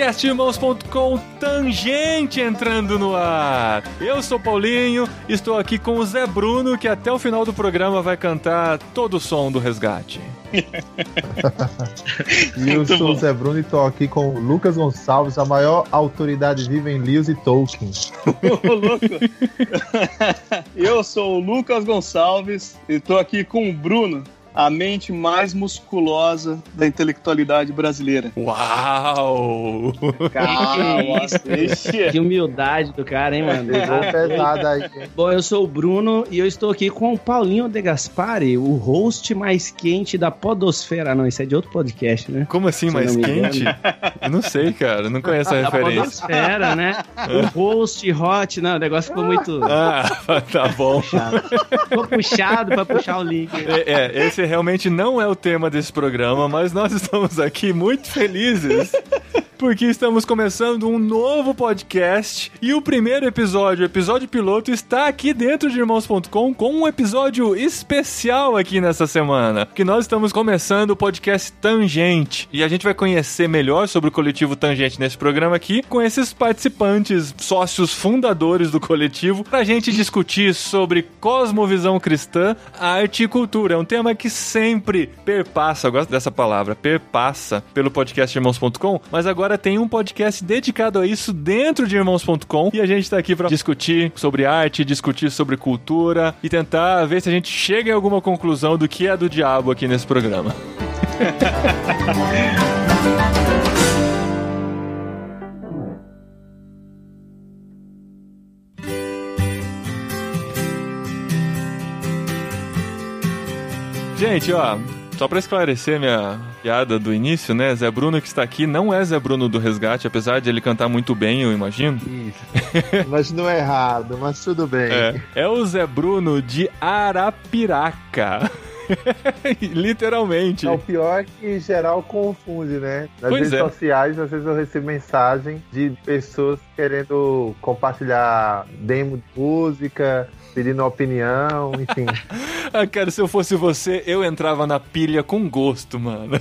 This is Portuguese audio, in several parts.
Podcastirmãos.com Tangente entrando no ar. Eu sou Paulinho, estou aqui com o Zé Bruno, que até o final do programa vai cantar todo o som do resgate. E eu Muito sou bom. o Zé Bruno e tô aqui com o Lucas Gonçalves, a maior autoridade viva em Lewis e Tolkien. Ô, louco. Eu sou o Lucas Gonçalves e tô aqui com o Bruno, a mente mais musculosa da intelectualidade brasileira. Uau! Calma, ixi. Que humildade do cara, hein, mano? Pesado aí. Bom, eu sou o Bruno e eu estou aqui com o Paulinho De Gaspari, o host mais quente da Podosfera. Não, isso é de outro podcast, né? Como assim, Se mais engano. quente? Eu não sei, cara, não conheço a Da referência. Podosfera, né? O host hot, não, o negócio ficou muito Ah, tá bom. puxado. Ficou puxado pra puxar o link. É, é, esse realmente não é o tema desse programa, mas nós estamos aqui muito felizes porque estamos começando um novo podcast e o primeiro episódio, o episódio piloto, está aqui dentro de irmãos.com com um episódio especial aqui nessa semana, que nós estamos começando o podcast Tangente e a gente vai conhecer melhor sobre o coletivo Tangente nesse programa aqui com esses participantes, sócios fundadores do coletivo, pra gente discutir sobre cosmovisão cristã, arte e cultura. É um tema que sempre perpassa, eu gosto dessa palavra, perpassa pelo podcast irmãos.com, mas agora tem um podcast dedicado a isso dentro de irmãos.com e a gente tá aqui pra discutir sobre arte, discutir sobre cultura e tentar ver se a gente chega em alguma conclusão do que é do diabo aqui nesse programa. Gente, ó, só pra esclarecer minha piada do início, né? Zé Bruno que está aqui não é Zé Bruno do Resgate, apesar de ele cantar muito bem, eu imagino. Isso. Mas não é errado, mas tudo bem. É, é o Zé Bruno de Arapiraca. Literalmente. É, o pior é que em geral confunde, né? Nas Pois redes é. sociais, às vezes eu recebo mensagem de pessoas querendo compartilhar demo de música, pedindo opinião, enfim. Ah, cara, se eu fosse você, eu entrava na pilha com gosto, mano.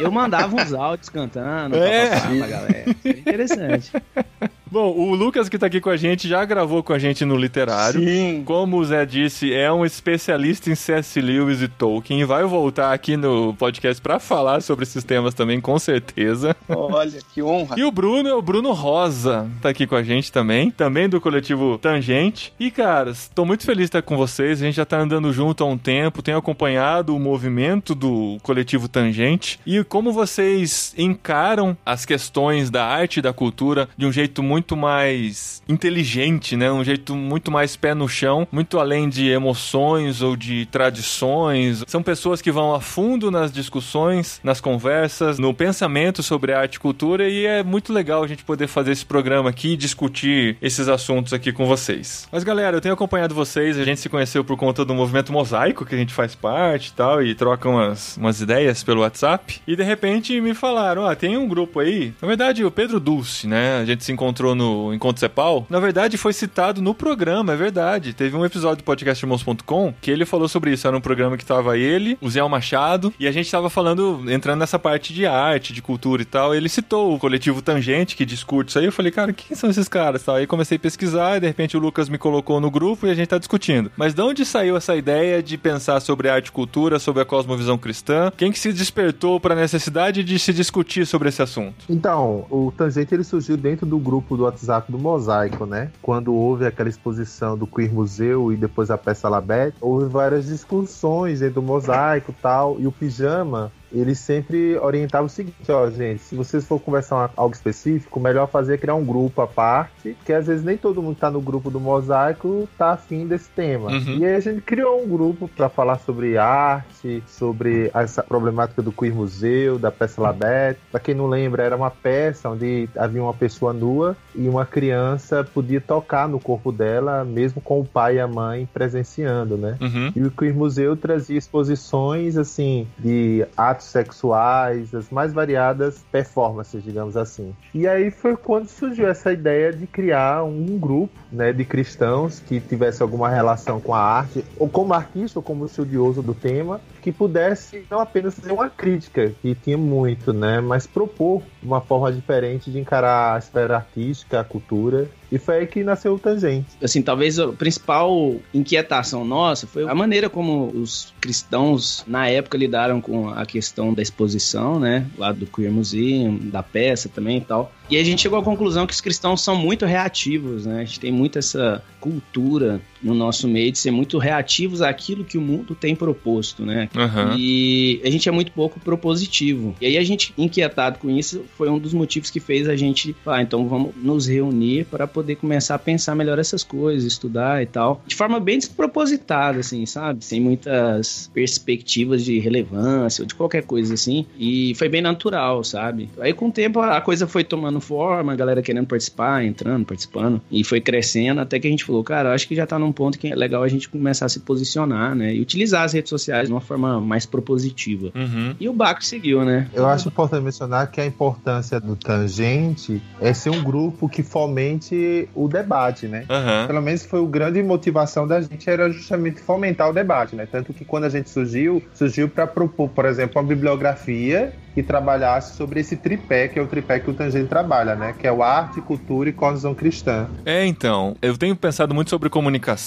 Eu mandava uns áudios cantando É. pra passar pra galera. Seria interessante. Bom, o Lucas que tá aqui com a gente já gravou com a gente no Literário. Sim. Como o Zé disse, é um especialista em C.S. Lewis e Tolkien. Vai voltar aqui no podcast pra falar sobre esses temas também, com certeza. Olha, que honra. E o Bruno é o Bruno Rosa, tá aqui com a gente também, também do coletivo Tangente. E, caras, tô muito feliz de estar com vocês. A gente já tá andando junto há um tempo, tenho acompanhado o movimento do coletivo Tangente e como vocês encaram as questões da arte e da cultura de um jeito muito mais inteligente, né? Um jeito muito mais pé no chão, muito além de emoções ou de tradições. São pessoas que vão a fundo nas discussões, nas conversas, no pensamento sobre arte e cultura e é muito legal a gente poder fazer esse programa aqui e discutir esses assuntos aqui com vocês. Mas galera, eu tenho acompanhado vocês, a gente se conheceu por conta do movimento Mosaico, que a gente faz parte e tal, e troca umas, umas ideias pelo WhatsApp. E de repente me falaram: ó, tem um grupo aí. Na verdade, o Pedro Dulce, né? A gente se encontrou no Encontro Cepal. Na verdade, foi citado no programa, é verdade. Teve um episódio do podcastirmãos.com que ele falou sobre isso. Era um programa que tava ele, o Zé Machado, e a gente tava falando, entrando nessa parte de arte, de cultura e tal. Ele citou o coletivo Tangente, que discute isso aí. Eu falei, cara, quem são esses caras? Tal. Aí comecei a pesquisar e de repente o Lucas me colocou no grupo e a gente tá discutindo. Mas de onde saiu essa ideia de pensar sobre arte e cultura, sobre a cosmovisão cristã? Quem que se despertou para a necessidade de se discutir sobre esse assunto? Então, o Tangente ele surgiu dentro do grupo do WhatsApp do Mosaico, né? Quando houve aquela exposição do Queer Museu e depois a peça Labette, houve várias discussões dentro do Mosaico e tal, e o Pijama ele sempre orientava o seguinte, ó, gente, se vocês for conversar algo específico, melhor fazer é criar um grupo à parte, que às vezes nem todo mundo tá no grupo do Mosaico tá afim desse tema. Uhum. E aí a gente criou um grupo para falar sobre arte, sobre essa problemática do Queer Museu, da peça Labette. Pra quem não lembra, era uma peça onde havia uma pessoa nua e uma criança podia tocar no corpo dela, mesmo com o pai e a mãe presenciando, né? Uhum. E o Queer Museu trazia exposições, assim, de atos sexuais, as mais variadas performances, digamos assim. E aí foi quando surgiu essa ideia de criar um grupo né, de cristãos que tivesse alguma relação com a arte, ou como artista, ou como estudioso do tema, que pudesse não apenas fazer uma crítica, que tinha muito, né, mas propor uma forma diferente de encarar a esfera artística, a cultura. E foi aí que nasceu o Tangente. Assim, talvez a principal inquietação nossa foi a maneira como os cristãos na época lidaram com a questão da exposição, né, lá do Queer Museum, da peça também e tal. E a gente chegou à conclusão que os cristãos são muito reativos, né? A gente tem muito essa cultura no nosso meio de ser muito reativos àquilo que o mundo tem proposto, né? Uhum. E a gente é muito pouco propositivo. E aí a gente, inquietado com isso, foi um dos motivos que fez a gente falar, ah, então vamos nos reunir para poder começar a pensar melhor essas coisas, estudar e tal. De forma bem despropositada, assim, sabe? Sem muitas perspectivas de relevância ou de qualquer coisa assim. E foi bem natural, sabe? Aí com o tempo a coisa foi tomando forma, a galera querendo participar, entrando, participando. E foi crescendo até que a gente falou, cara, acho que já tá num ponto que é legal a gente começar a se posicionar, né? E utilizar as redes sociais de uma forma mais propositiva. Uhum. E o Baco seguiu, né? Eu acho importante mencionar que a importância do Tangente é ser um grupo que fomente o debate, né? Uhum. Pelo menos foi o grande motivação da gente era justamente fomentar o debate, né? Tanto que quando a gente surgiu, surgiu para propor, por exemplo, uma bibliografia que trabalhasse sobre esse tripé, que é o tripé que o Tangente trabalha, né? Que é o arte, cultura e cosmovisão cristã. É, então, eu tenho pensado muito sobre comunicação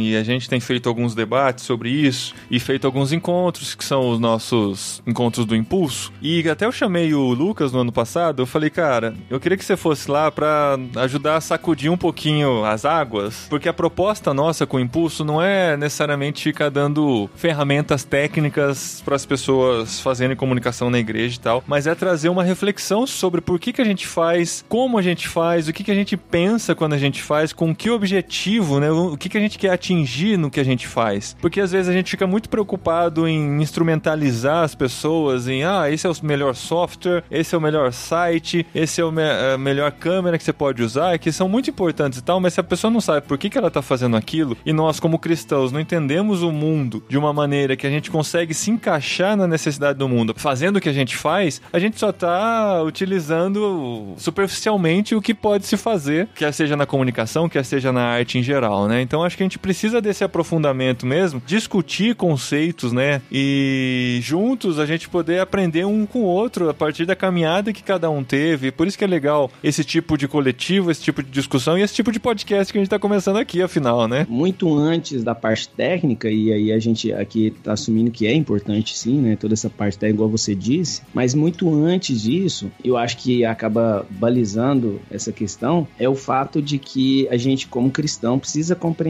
e a gente tem feito alguns debates sobre isso e feito alguns encontros que são os nossos encontros do Impulso. E até eu chamei o Lucas no ano passado, eu falei, cara, eu queria que você fosse lá para ajudar a sacudir um pouquinho as águas, porque a proposta nossa com o Impulso não é necessariamente ficar dando ferramentas técnicas para as pessoas fazerem comunicação na igreja e tal, mas é trazer uma reflexão sobre por que, que a gente faz, como a gente faz, o que, que a gente pensa quando a gente faz, com que objetivo, né? O que, que a gente quer atingir no que a gente faz. Porque às vezes a gente fica muito preocupado em instrumentalizar as pessoas, em ah, esse é o melhor software, esse é o melhor site, esse é o me a melhor câmera que você pode usar, que são muito importantes e tal, mas se a pessoa não sabe por que, que ela tá fazendo aquilo, e nós, como cristãos, não entendemos o mundo de uma maneira que a gente consegue se encaixar na necessidade do mundo, fazendo o que a gente faz, a gente só tá utilizando superficialmente o que pode se fazer, quer seja na comunicação, quer seja na arte em geral, né? Então acho que a gente precisa desse aprofundamento mesmo, discutir conceitos, né? E juntos a gente poder aprender um com o outro a partir da caminhada que cada um teve. Por isso que é legal esse tipo de coletivo, esse tipo de discussão e esse tipo de podcast que a gente tá começando aqui, afinal, né? Muito antes da parte técnica, e aí a gente aqui tá assumindo que é importante sim, né? Toda essa parte técnica, igual você disse, mas muito antes disso, eu acho que acaba balizando essa questão, é o fato de que a gente, como cristão, precisa compreender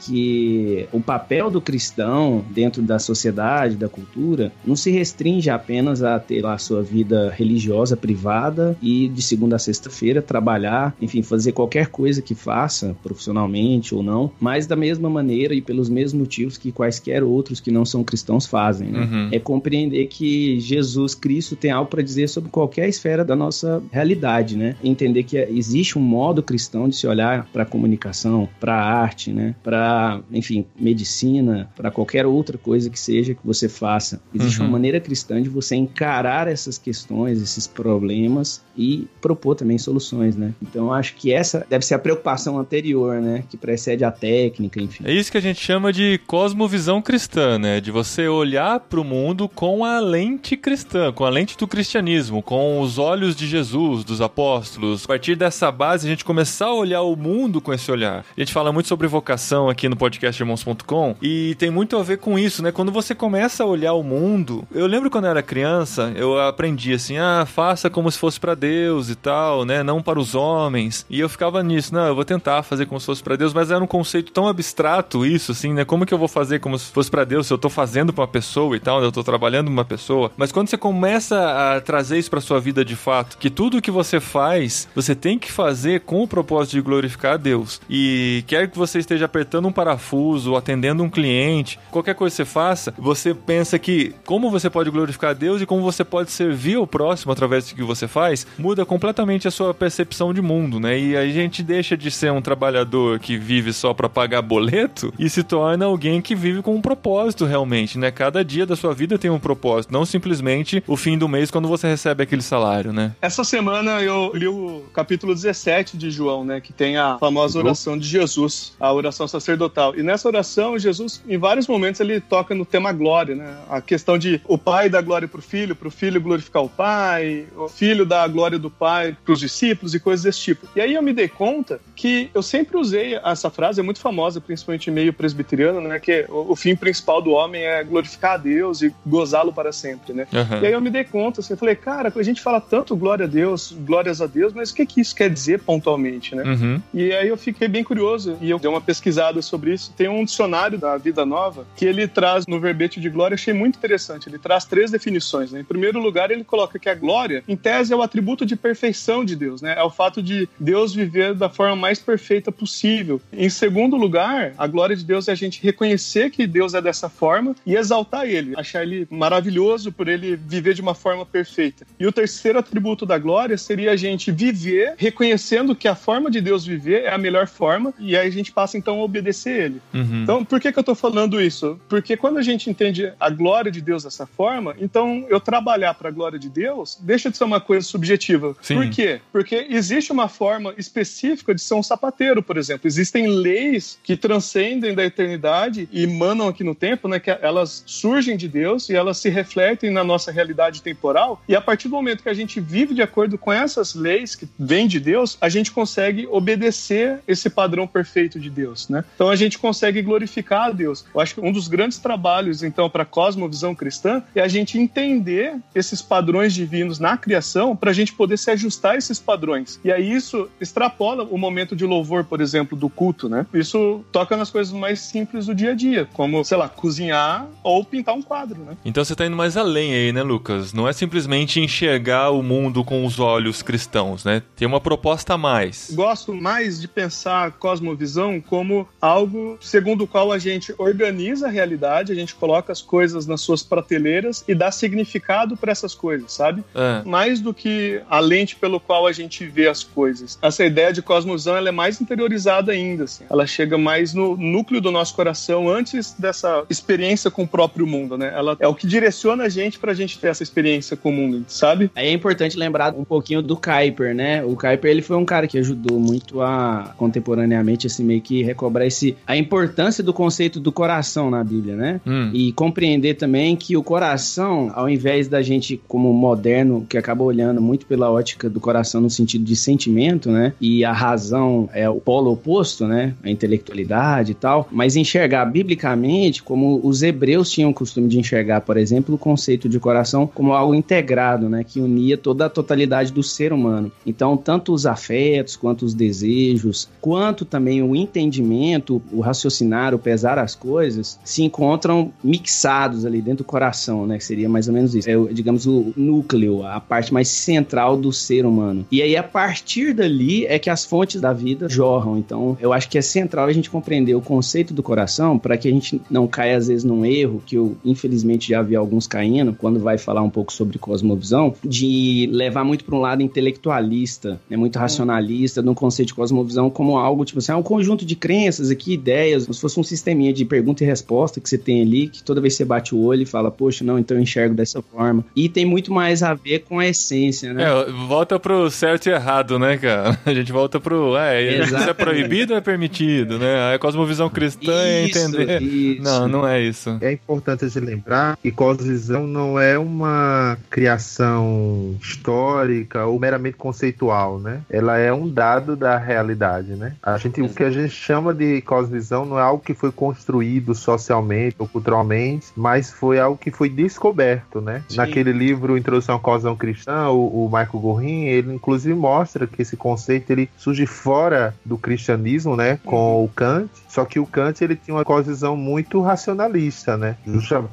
que o papel do cristão dentro da sociedade, da cultura, não se restringe apenas a ter a sua vida religiosa privada e de segunda a sexta-feira trabalhar, enfim, fazer qualquer coisa que faça, profissionalmente ou não, mas da mesma maneira e pelos mesmos motivos que quaisquer outros que não são cristãos fazem, né? Uhum. É compreender que Jesus Cristo tem algo para dizer sobre qualquer esfera da nossa realidade, né? Entender que existe um modo cristão de se olhar para a comunicação, para a arte, né? Para, enfim, medicina, para qualquer outra coisa que seja que você faça. Existe Uhum. uma maneira cristã de você encarar essas questões, esses problemas e propor também soluções, né? Então eu acho que essa deve ser a preocupação anterior, né? Que precede a técnica, enfim. É isso que a gente chama de cosmovisão cristã, né? De você olhar para o mundo com a lente cristã, com a lente do cristianismo, com os olhos de Jesus, dos apóstolos. A partir dessa base, a gente começar a olhar o mundo com esse olhar. A gente fala muito sobre vocação aqui no podcast irmãos.com e tem muito a ver com isso, né? Quando você começa a olhar o mundo, eu lembro quando eu era criança, eu aprendi assim: ah, faça como se fosse para Deus e tal, né? Não para os homens. E eu ficava nisso, não, eu vou tentar fazer como se fosse para Deus, mas era um conceito tão abstrato isso, assim, né? Como que eu vou fazer como se fosse para Deus se eu tô fazendo pra uma pessoa e tal, né? eu tô trabalhando uma pessoa? Mas quando você começa a trazer isso pra sua vida de fato, que tudo que você faz, você tem que fazer com o propósito de glorificar a Deus. E quer que você esteja esteja apertando um parafuso, atendendo um cliente, qualquer coisa que você faça, você pensa que como você pode glorificar a Deus e como você pode servir o próximo através do que você faz, muda completamente a sua percepção de mundo, né? E aí a gente deixa de ser um trabalhador que vive só para pagar boleto e se torna alguém que vive com um propósito realmente, né? Cada dia da sua vida tem um propósito, não simplesmente o fim do mês quando você recebe aquele salário, né? Essa semana eu li o capítulo 17 de João, né? Que tem a famosa oração de Jesus, a oração sacerdotal. E nessa oração, Jesus, em vários momentos, ele toca no tema glória, né? A questão de o pai dar glória pro filho, pro filho glorificar o pai, o filho dar a glória do pai pros discípulos e coisas desse tipo. E aí eu me dei conta que eu sempre usei essa frase, é muito famosa, principalmente em meio presbiteriano, né? Que o, o fim principal do homem é glorificar a Deus e gozá-lo para sempre, né? Uhum. E aí eu me dei conta, assim, eu falei, cara, a gente fala tanto glória a Deus, glórias a Deus, mas o que, que isso quer dizer pontualmente, né? Uhum. E aí eu fiquei bem curioso e eu dei uma pesquisada sobre isso. Tem um dicionário da Vida Nova que ele traz no verbete de glória, achei muito interessante. Ele traz três definições. Né? Em primeiro lugar, ele coloca que a glória, em tese, é o atributo de perfeição de Deus, né? É o fato de Deus viver da forma mais perfeita possível. Em segundo lugar, a glória de Deus é a gente reconhecer que Deus é dessa forma e exaltar ele, achar ele maravilhoso por ele viver de uma forma perfeita. E o terceiro atributo da glória seria a gente viver reconhecendo que a forma de Deus viver é a melhor forma e aí a gente passa então obedecer ele. Uhum. Então, por que, que eu tô falando isso? Porque quando a gente entende a glória de Deus dessa forma, então eu trabalhar para a glória de Deus deixa de ser uma coisa subjetiva. Sim. Por quê? Porque existe uma forma específica de ser um sapateiro, por exemplo. Existem leis que transcendem da eternidade e emanam aqui no tempo, né? Que elas surgem de Deus e elas se refletem na nossa realidade temporal. E a partir do momento que a gente vive de acordo com essas leis que vêm de Deus, a gente consegue obedecer esse padrão perfeito de Deus, né? Então a gente consegue glorificar a Deus. Eu acho que um dos grandes trabalhos, então, para a cosmovisão cristã é a gente entender esses padrões divinos na criação para a gente poder se ajustar a esses padrões. E aí isso extrapola o momento de louvor, por exemplo, do culto, né? Isso toca nas coisas mais simples do dia a dia, como, sei lá, cozinhar ou pintar um quadro, né? Então você tá indo mais além aí, né, Lucas? Não é simplesmente enxergar o mundo com os olhos cristãos, né? Tem uma proposta a mais. Gosto mais de pensar a cosmovisão como algo segundo o qual a gente organiza a realidade, a gente coloca as coisas nas suas prateleiras e dá significado para essas coisas, sabe? É. Mais do que a lente pelo qual a gente vê as coisas. Essa ideia de cosmovisão ela é mais interiorizada ainda. Assim. Ela chega mais no núcleo do nosso coração antes dessa experiência com o próprio mundo, né? Ela é o que direciona a gente pra gente ter essa experiência com o mundo, sabe? Aí é importante lembrar um pouquinho do Kuiper, né? O Kuiper, ele foi um cara que ajudou muito a, contemporaneamente, assim, meio que recobrar esse, a importância do conceito do coração na Bíblia, né? Hum. E compreender também que o coração, ao invés da gente, como moderno, que acaba olhando muito pela ótica do coração no sentido de sentimento, né? E a razão é o polo oposto, né? A intelectualidade e tal. Mas enxergar biblicamente, como os hebreus tinham o costume de enxergar, por exemplo, o conceito de coração como algo integrado, né? Que unia toda a totalidade do ser humano. Então, tanto os afetos, quanto os desejos, quanto também o entendimento, o raciocinar, o pesar as coisas, se encontram mixados ali dentro do coração, né? Que seria mais ou menos isso. É, digamos, o núcleo, a parte mais central do ser humano. E aí, a partir dali, é que as fontes da vida jorram. Então, eu acho que é central a gente compreender o conceito do coração para que a gente não caia, às vezes, num erro que eu, infelizmente, já vi alguns caindo quando vai falar um pouco sobre cosmovisão, de levar muito para um lado intelectualista, né, muito racionalista, no conceito de cosmovisão como algo, tipo assim, é um conjunto de crenças aqui, ideias, como se fosse um sisteminha de pergunta e resposta que você tem ali, que toda vez você bate o olho e fala, poxa, não, então eu enxergo dessa forma. E tem muito mais a ver com a essência, né? É, volta pro certo e errado, né, cara? A gente volta pro. É, isso é proibido ou é permitido, né? A cosmovisão cristã é entender. isso. Não, não é isso. É importante gente lembrar que cosmovisão não é uma criação histórica ou meramente conceitual, né? Ela é um dado da realidade, né? A gente, o que a gente chama de cosmovisão não é algo que foi construído socialmente ou culturalmente, mas foi algo que foi descoberto, né? Sim. Naquele livro Introdução à Cosmovisão Cristã, o, o Michael Gorin, ele inclusive mostra que esse conceito ele surge fora do cristianismo, né? Com o Kant, só que o Kant ele tinha uma cosmovisão muito racionalista, né?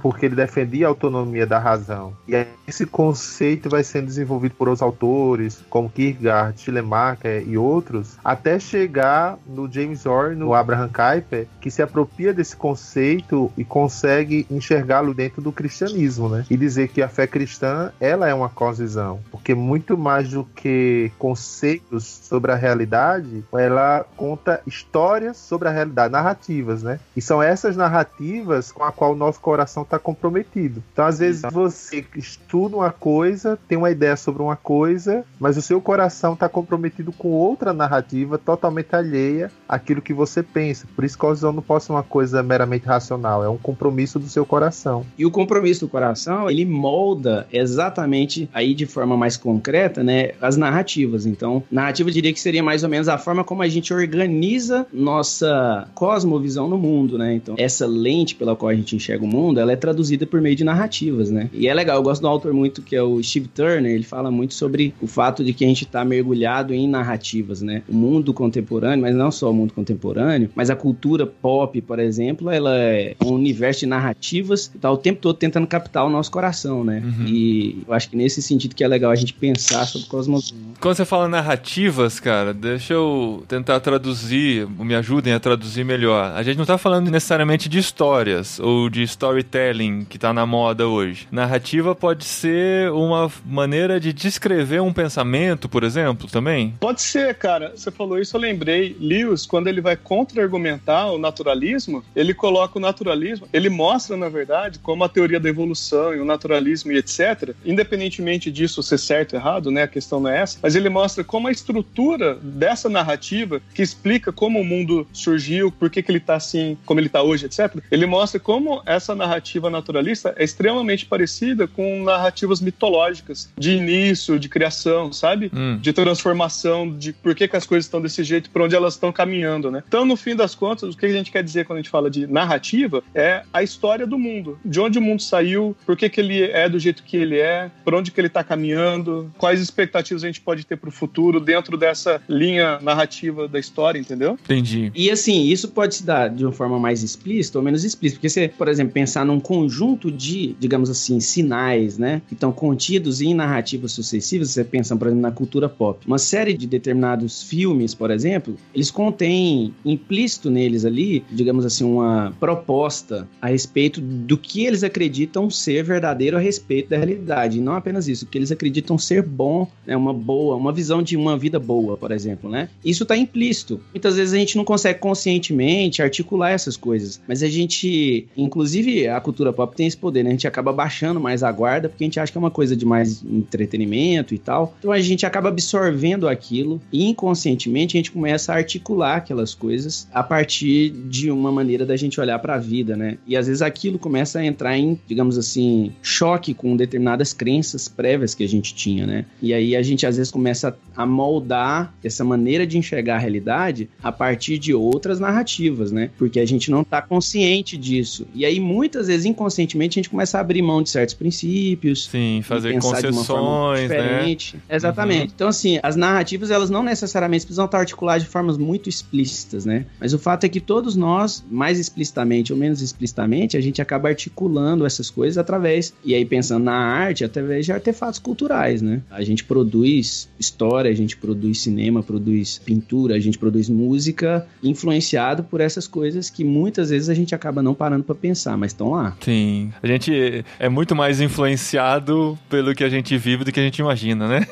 Porque ele defendia a autonomia da razão. E aí esse conceito vai sendo desenvolvido por outros autores, como Kierkegaard, Schleiermacher e outros, até chegar no James Orr Warren, no Abraham Kuyper, que se apropria desse conceito e consegue enxergá-lo dentro do cristianismo, né? E dizer que a fé cristã, ela é uma cosvisão, porque muito mais do que conceitos sobre a realidade, ela conta histórias sobre a realidade, narrativas, né? E são essas narrativas com a qual o nosso coração está comprometido. Então, às vezes, você estuda uma coisa, tem uma ideia sobre uma coisa, mas o seu coração está comprometido com outra narrativa totalmente alheia àquilo que você pensa. Por isso, cosvisão não pode ser uma coisa meramente racional, é um compromisso do seu coração. E o compromisso do coração, ele molda exatamente aí de forma mais concreta, né, as narrativas. Então, narrativa eu diria que seria mais ou menos a forma como a gente organiza nossa cosmovisão no mundo, né? Então, essa lente pela qual a gente enxerga o mundo, ela é traduzida por meio de narrativas, né? E é legal, eu gosto do autor muito que é o Steve Turner, ele fala muito sobre o fato de que a gente está mergulhado em narrativas, né? O mundo contemporâneo, mas não só o mundo contemporâneo, mas a cultura pop, por exemplo, ela é um universo de narrativas que tá o tempo todo tentando captar o nosso coração, né? Uhum. E eu acho que nesse sentido que é legal a gente pensar sobre cosmovisão. Quando você fala narrativas, cara, deixa eu tentar traduzir, me ajudem a traduzir melhor. A gente não tá falando necessariamente de histórias ou de storytelling que tá na moda hoje. Narrativa pode ser uma maneira de descrever um pensamento, por exemplo, também? Pode ser, cara. Você falou isso, eu lembrei. Lewis, quando ele vai contra-argumentar o naturalismo, ele coloca o naturalismo, ele mostra, na verdade, como a teoria da evolução e o naturalismo e etc., independentemente disso ser certo ou errado, né, a questão não é essa, mas ele mostra como a estrutura dessa narrativa, que explica como o mundo surgiu, por que, que ele está assim, como ele está hoje, etc., ele mostra como essa narrativa naturalista é extremamente parecida com narrativas mitológicas de início, de criação, sabe? Hum. De transformação, de por que, que as coisas estão desse jeito, para onde elas estão caminhando, né? Então, no fim das contas, o que a gente quer dizer quando a gente fala de narrativa é a história do mundo. De onde o mundo saiu, por que, que ele é do jeito que ele é, para onde que ele está caminhando, quais expectativas a gente pode ter para o futuro dentro dessa linha narrativa da história, entendeu? Entendi. E assim, isso pode se dar de uma forma mais explícita ou menos explícita, porque você, por exemplo, pensar num conjunto de, digamos assim, sinais, né, que estão contidos em narrativas sucessivas, você pensa, por exemplo, na cultura pop. Uma série de determinados filmes, por exemplo, eles contêm implícito neles ali, digamos assim, uma proposta a respeito do que eles acreditam ser verdadeiro a respeito da realidade. E não apenas isso, que eles acreditam ser bom, né, uma boa, uma visão de uma vida boa, por exemplo, né? Isso está implícito. Muitas vezes a gente não consegue conscientemente articular essas coisas, mas a gente, inclusive a cultura pop tem esse poder, né? A gente acaba baixando mais a guarda porque a gente acha que é uma coisa de mais entretenimento e tal. Então a gente acaba absorvendo aquilo e inconscientemente a gente começa a articular aquelas coisas a partir de uma maneira da gente olhar para a vida, né? E às vezes aquilo começa a entrar em, digamos assim, choque com determinadas crenças prévias que a gente tinha, né? E aí a gente às vezes começa a moldar essa maneira de enxergar a realidade a partir de outras narrativas, né? Porque a gente não tá consciente disso. E aí muitas vezes inconscientemente a gente começa a abrir mão de certos princípios, Sim, fazer concessões, né? diferente. Exatamente. Então, assim, as narrativas, elas não necessariamente precisam estar articuladas de formas muito explícitas, né? Mas o fato é que todos nós, mais explicitamente ou menos explicitamente, a gente acaba articulando essas coisas através, e aí pensando na arte, através de artefatos culturais, né? A gente produz história, a gente produz cinema, produz pintura, a gente produz música, influenciado por essas coisas que muitas vezes a gente acaba não parando pra pensar, mas estão lá. Sim. A gente é muito mais influenciado pelo que a gente vive do que a gente imagina, né?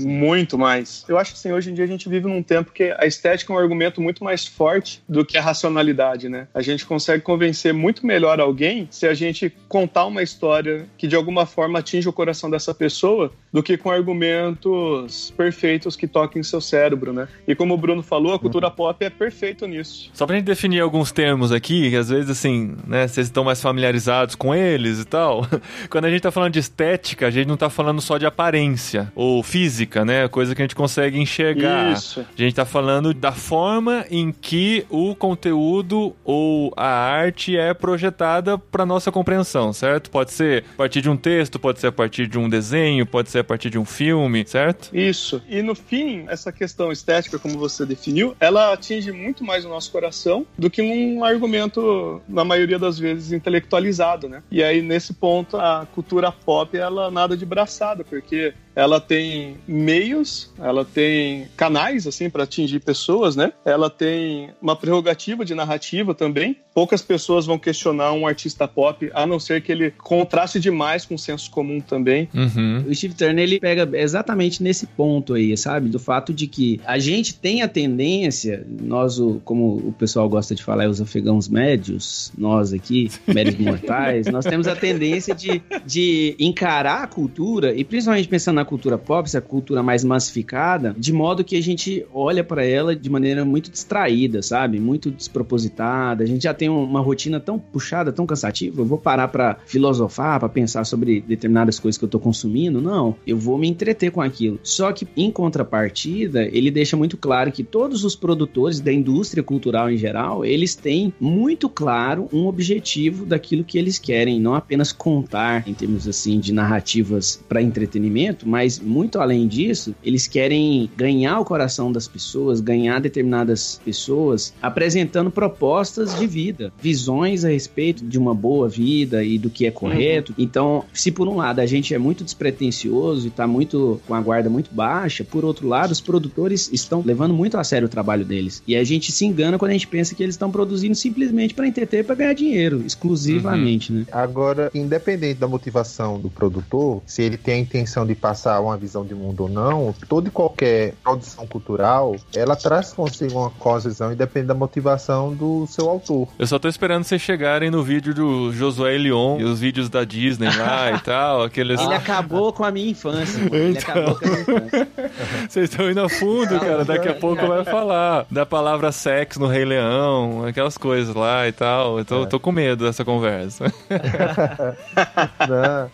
Muito mais. Eu acho que assim, hoje em dia a gente vive num tempo que a estética é um argumento muito mais forte do que a racionalidade, né? A gente consegue convencer muito melhor alguém se a gente contar uma história que de alguma forma atinge o coração dessa pessoa do que com argumentos perfeitos que toquem seu cérebro, né? E como o Bruno falou, a cultura pop é perfeito nisso. Só pra gente definir alguns termos aqui, que às vezes, assim, né, vocês estão mais familiarizados com eles e tal. Quando a gente tá falando de estética, a gente não tá falando só de aparência ou física, né? Coisa que a gente consegue enxergar. Isso. A gente tá falando da forma em que o conteúdo ou a arte é projetada para nossa compreensão, certo? Pode ser a partir de um texto, pode ser a partir de um desenho, pode ser a partir de um filme, certo? Isso. E no fim, essa questão estética, como você definiu, ela atinge muito mais o nosso coração do que um argumento, na maioria das vezes, intelectualizado, né? E aí, nesse ponto, a cultura pop, ela nada de braçada, porque ela tem meios, ela tem canais assim para atingir pessoas, né? Ela tem uma prerrogativa de narrativa também. Poucas pessoas vão questionar um artista pop, a não ser que ele contraste demais com o senso comum também. Uhum. O Steve Turner ele pega exatamente nesse ponto aí, sabe? Do fato de que a gente tem a tendência, nós, o- como o pessoal gosta de falar, é os afegãos médios, nós aqui, médios mortais, nós temos a tendência de, de encarar a cultura, e principalmente pensando na cultura pop, essa cultura mais massificada, de modo que a gente olha pra ela de maneira muito distraída, sabe? Muito despropositada. A gente já tem uma rotina tão puxada, tão cansativa. Eu vou parar pra filosofar, pra pensar sobre determinadas coisas que eu tô consumindo? Não. Eu vou me entreter com aquilo. Só que, em contrapartida, ele deixa muito claro que todos os produtores da indústria cultural em geral, eles têm muito claro um objetivo daquilo que eles querem, não apenas contar em termos assim de narrativas para entretenimento, mas muito além disso, eles querem ganhar o coração das pessoas, ganhar determinadas pessoas, apresentando propostas de vida, visões a respeito de uma boa vida e do que é correto. Então, se por um lado a gente é muito despretensioso e tá muito com a guarda muito baixa, por outro lado, os produtores estão levando muito a sério o trabalho deles. E a gente se engana quando a gente pensa que eles estão produzindo simplesmente para entreter, para ganhar dinheiro, exclusivamente, né? Agora, independente da motivação do produtor, se ele tem a intenção de passar uma visão de mundo ou não, toda e qualquer produção cultural, ela traz consigo uma cosvisão independente da motivação do seu autor. Eu só tô esperando vocês chegarem no vídeo do Josué e Leon e os vídeos da Disney lá e tal, aqueles. Ele acabou com a minha infância, mano. Ele Então. acabou com a minha infância. Vocês estão indo a fundo, cara. Daqui a pouco vai falar da palavra sexo no Rei Leão, aquelas coisas lá e tal. Eu tô, tô com medo dessa conversa.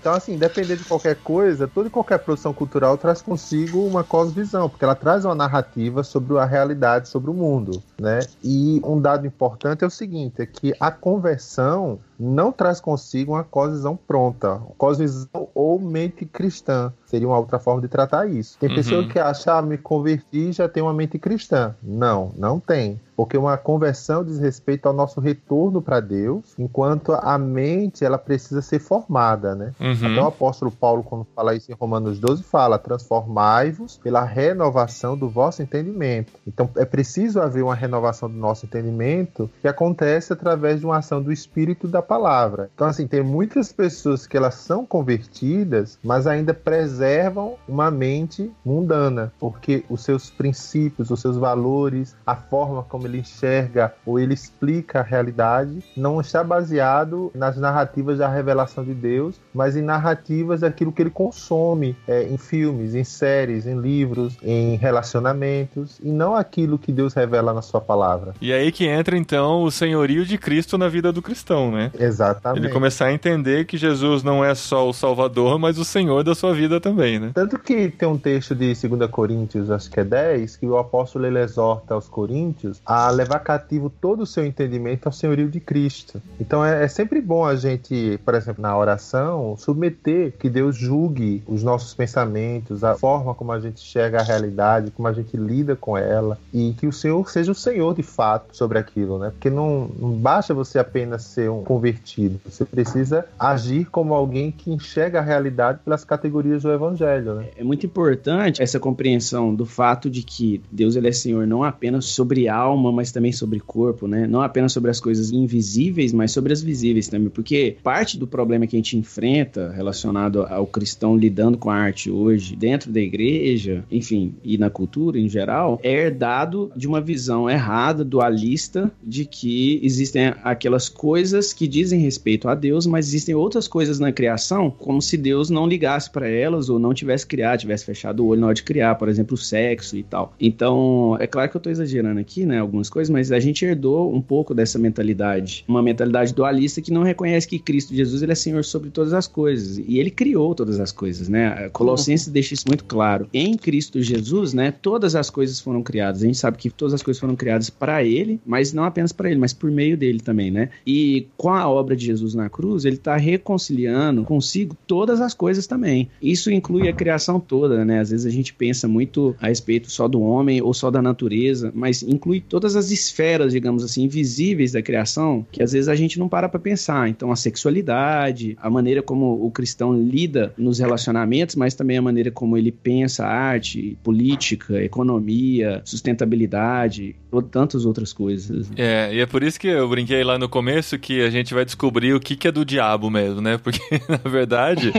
Então, assim, independente de qualquer coisa, toda e qualquer produção cultural traz consigo uma cosvisão, porque ela traz uma narrativa sobre a realidade, sobre o mundo, né? E um dado importante é o seguinte, é que a conversão não traz consigo uma cosvisão pronta. Cosvisão ou mente cristã seria uma outra forma de tratar isso. Tem Uhum. pessoa que acha, ah, me converti e já tem uma mente cristã. Não, não tem. Porque uma conversão diz respeito ao nosso retorno para Deus, enquanto a mente ela precisa ser formada, né? Uhum. Até o apóstolo Paulo, quando fala isso em Romanos 12, fala: transformai-vos pela renovação do vosso entendimento. Então é preciso haver uma renovação do nosso entendimento que acontece através de uma ação do Espírito da palavra. Então, assim, tem muitas pessoas que elas são convertidas, mas ainda preservam uma mente mundana, porque os seus princípios, os seus valores, a forma como ele enxerga ou ele explica a realidade não está baseado nas narrativas da revelação de Deus, mas em narrativas daquilo que ele consome é, em filmes, em séries, em livros, em relacionamentos, e não aquilo que Deus revela na sua palavra. E aí que entra então o senhorio de Cristo na vida do cristão, né? Exatamente. Ele começar a entender que Jesus não é só o Salvador, mas o Senhor da sua vida também, né? Tanto que tem um texto de 2 Coríntios, acho que é 10, que o apóstolo ele exorta aos coríntios a levar cativo todo o seu entendimento ao senhorio de Cristo. Então é, é sempre bom a gente, por exemplo, na oração, submeter que Deus julgue os nossos pensamentos, a forma como a gente enxerga a realidade, como a gente lida com ela, e que o Senhor seja o Senhor de fato sobre aquilo, né? Porque não, não basta você apenas ser um convertido, você precisa agir como alguém que enxerga a realidade pelas categorias do Evangelho, né? É muito importante essa compreensão do fato de que Deus ele é Senhor não apenas sobre alma, mas também sobre corpo, né? Não apenas sobre as coisas invisíveis, mas sobre as visíveis também. Porque parte do problema que a gente enfrenta relacionado ao cristão lidando com a arte hoje, dentro da igreja, enfim, e na cultura em geral, é herdado de uma visão errada, dualista, de que existem aquelas coisas que dizem respeito a Deus, mas existem outras coisas na criação, como se Deus não ligasse para elas ou não tivesse criado, tivesse fechado o olho na hora de criar, por exemplo, o sexo e tal. Então, é claro que eu tô exagerando aqui, né, algumas coisas, mas a gente herdou um pouco dessa mentalidade, uma mentalidade dualista que não reconhece que Cristo Jesus ele é Senhor sobre todas as coisas e ele criou todas as coisas, né? Colossenses deixa isso muito claro. Em Cristo Jesus, né, todas as coisas foram criadas. A gente sabe que todas as coisas foram criadas para ele, mas não apenas para ele, mas por meio dele também, né? E com a a obra de Jesus na cruz, ele está reconciliando consigo todas as coisas também. Isso inclui a criação toda, né? Às vezes a gente pensa muito a respeito só do homem ou só da natureza, mas inclui todas as esferas, digamos assim, invisíveis da criação, que às vezes a gente não para para pensar. Então, a sexualidade, a maneira como o cristão lida nos relacionamentos, mas também a maneira como ele pensa arte, política, economia, sustentabilidade, ou tantas outras coisas. É, e é por isso que eu brinquei lá no começo que a gente vai descobrir o que, que é do diabo mesmo, né? Porque, na verdade,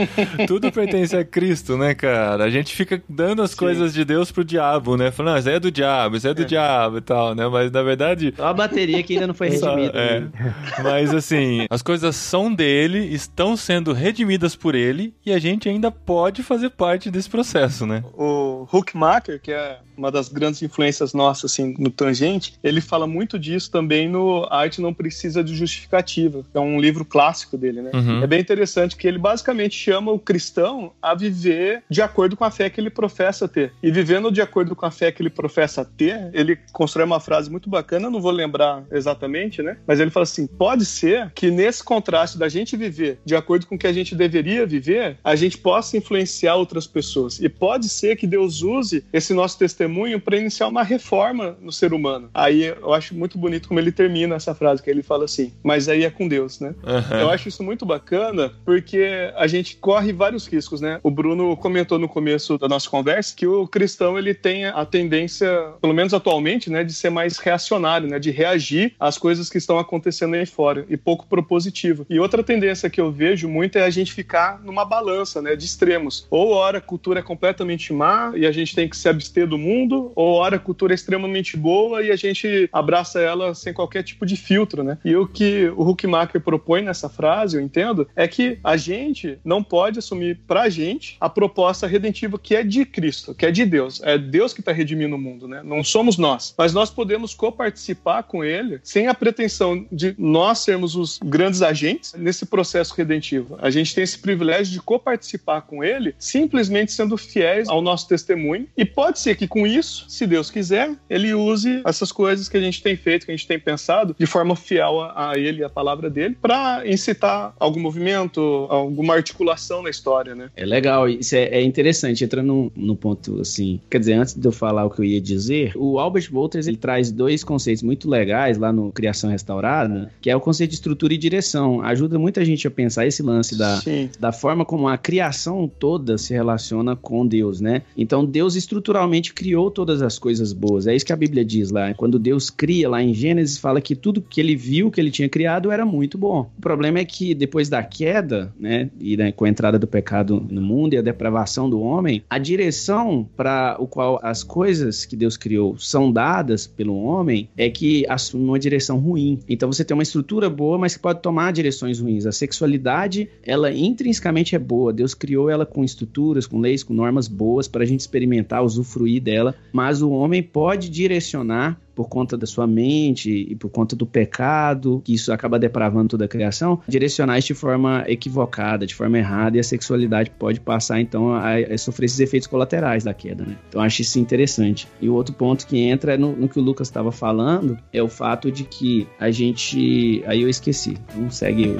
tudo pertence a Cristo, né, cara? A gente fica dando as Sim. coisas de Deus pro diabo, né? Falando, ah, isso é do diabo, isso é do é. diabo e tal, né? Mas, na verdade... Só a bateria que ainda não foi redimida. É. Né? Mas, assim, as coisas são dele, estão sendo redimidas por ele, e a gente ainda pode fazer parte desse processo, né? O Huckmacher, que é uma das grandes influências nossas, assim, no Tangente, ele fala muito disso também no Arte Não Precisa de Justificativa, é um livro clássico dele, né? Uhum. É bem interessante que ele basicamente chama o cristão a viver de acordo com a fé que ele professa ter. E vivendo de acordo com a fé que ele professa ter, ele constrói uma frase muito bacana, não vou lembrar exatamente, né? Mas ele fala assim: pode ser que nesse contraste da gente viver de acordo com o que a gente deveria viver, a gente possa influenciar outras pessoas. E pode ser que Deus use esse nosso testemunho testemunho para iniciar uma reforma no ser humano. Aí eu acho muito bonito como ele termina essa frase, que ele fala assim, mas aí é com Deus, né? Uhum. Eu acho isso muito bacana porque a gente corre vários riscos, né? O Bruno comentou no começo da nossa conversa que o cristão ele tem a tendência, pelo menos atualmente, né, de ser mais reacionário, né, de reagir às coisas que estão acontecendo aí fora e pouco propositivo. E outra tendência que eu vejo muito é a gente ficar numa balança, né, de extremos. Ou hora a cultura é completamente má e a gente tem que se abster do mundo, ou ora a cultura é extremamente boa e a gente abraça ela sem qualquer tipo de filtro, né? E o que o Huckmacher propõe nessa frase, eu entendo, é que a gente não pode assumir pra gente a proposta redentiva que é de Cristo, que é de Deus. É Deus que está redimindo o mundo, né? Não somos nós. Mas nós podemos coparticipar com ele sem a pretensão de nós sermos os grandes agentes nesse processo redentivo. A gente tem esse privilégio de coparticipar com ele simplesmente sendo fiéis ao nosso testemunho e pode ser que com isso, se Deus quiser, ele use essas coisas que a gente tem feito, que a gente tem pensado, de forma fiel a, a ele, a palavra dele, para incitar algum movimento, alguma articulação na história, né? É legal, isso é, é interessante, entrando no, ponto assim, quer dizer, antes de eu falar o que eu ia dizer, o Albert Wolters, ele traz dois conceitos muito legais lá no Criação Restaurada, que é o conceito de estrutura e direção, ajuda muita gente a pensar esse lance da, da forma como a criação toda se relaciona com Deus, né? Então, Deus estruturalmente criou criou todas as coisas boas. É isso que a Bíblia diz lá. Quando Deus cria lá em Gênesis, fala que tudo que ele viu que ele tinha criado era muito bom. O problema é que depois da queda, né, e né, com a entrada do pecado no mundo e a depravação do homem, a direção para o qual as coisas que Deus criou são dadas pelo homem é que assume uma direção ruim. Então você tem uma estrutura boa, mas que pode tomar direções ruins. A sexualidade, ela intrinsecamente é boa. Deus criou ela com estruturas, com leis, com normas boas para a gente experimentar, usufruir dela dela, mas o homem pode direcionar por conta da sua mente e por conta do pecado, que isso acaba depravando toda a criação, direcionar isso de forma equivocada, de forma errada, e a sexualidade pode passar então a, a sofrer esses efeitos colaterais da queda, né? Então acho isso interessante. E o outro ponto que entra é no, no que o Lucas estava falando, é o fato de que a gente. Aí eu esqueci. Não segue eu.